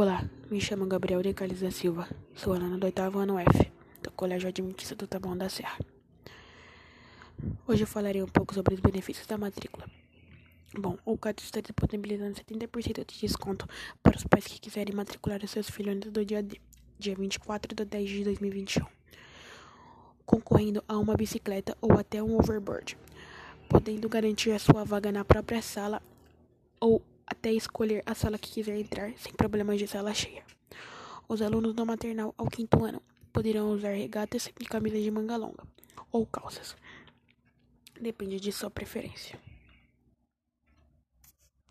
Olá, me chamo Gabriel de Carlos da Silva, sou aluna do oitavo ano F, do Colégio Adventista do Taboão da Serra. Hoje eu falarei um pouco sobre os benefícios da matrícula. Bom, o CAD está disponibilizando 70% de desconto para os pais que quiserem matricular os seus filhos antes do dia, dia 24 de 10 de 2021, concorrendo a uma bicicleta ou até um overboard, podendo garantir a sua vaga na própria sala ou até escolher a sala que quiser entrar sem problemas de sala cheia. Os alunos do maternal ao quinto ano poderão usar regatas e camisas de manga longa ou calças. Depende de sua preferência.